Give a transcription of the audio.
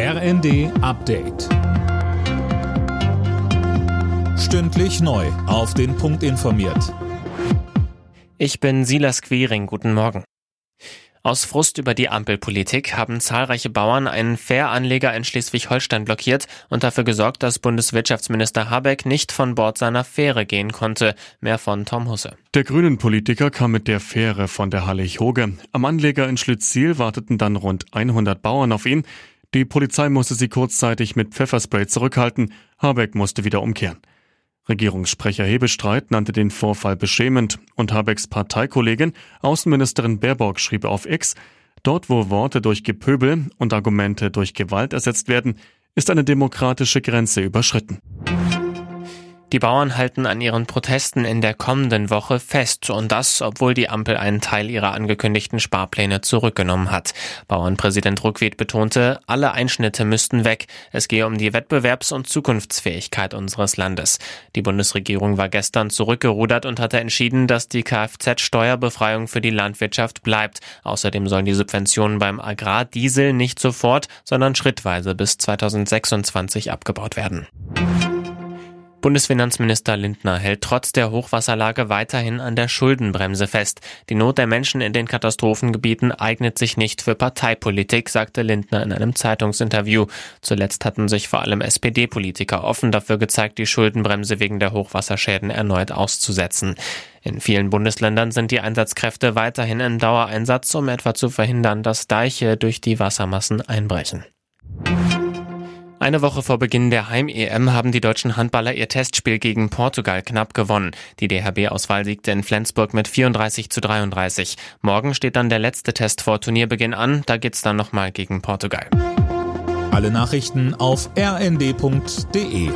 RND Update. Stündlich neu. Auf den Punkt informiert. Ich bin Silas Quering. Guten Morgen. Aus Frust über die Ampelpolitik haben zahlreiche Bauern einen Fähranleger in Schleswig-Holstein blockiert und dafür gesorgt, dass Bundeswirtschaftsminister Habeck nicht von Bord seiner Fähre gehen konnte. Mehr von Tom Husse. Der grünen Politiker kam mit der Fähre von der Hallig-Hoge. Am Anleger in Schlitziel warteten dann rund 100 Bauern auf ihn. Die Polizei musste sie kurzzeitig mit Pfefferspray zurückhalten. Habeck musste wieder umkehren. Regierungssprecher Hebestreit nannte den Vorfall beschämend und Habecks Parteikollegin Außenministerin Baerbock schrieb auf X, dort wo Worte durch Gepöbel und Argumente durch Gewalt ersetzt werden, ist eine demokratische Grenze überschritten. Die Bauern halten an ihren Protesten in der kommenden Woche fest und das, obwohl die Ampel einen Teil ihrer angekündigten Sparpläne zurückgenommen hat. Bauernpräsident Ruckwied betonte, alle Einschnitte müssten weg. Es gehe um die Wettbewerbs- und Zukunftsfähigkeit unseres Landes. Die Bundesregierung war gestern zurückgerudert und hatte entschieden, dass die Kfz-Steuerbefreiung für die Landwirtschaft bleibt. Außerdem sollen die Subventionen beim Agrardiesel nicht sofort, sondern schrittweise bis 2026 abgebaut werden. Bundesfinanzminister Lindner hält trotz der Hochwasserlage weiterhin an der Schuldenbremse fest. Die Not der Menschen in den Katastrophengebieten eignet sich nicht für Parteipolitik, sagte Lindner in einem Zeitungsinterview. Zuletzt hatten sich vor allem SPD-Politiker offen dafür gezeigt, die Schuldenbremse wegen der Hochwasserschäden erneut auszusetzen. In vielen Bundesländern sind die Einsatzkräfte weiterhin in Dauereinsatz, um etwa zu verhindern, dass Deiche durch die Wassermassen einbrechen. Eine Woche vor Beginn der Heim-EM haben die deutschen Handballer ihr Testspiel gegen Portugal knapp gewonnen. Die DHB-Auswahl siegte in Flensburg mit 34 zu 33. Morgen steht dann der letzte Test vor Turnierbeginn an. Da geht's dann nochmal gegen Portugal. Alle Nachrichten auf rnd.de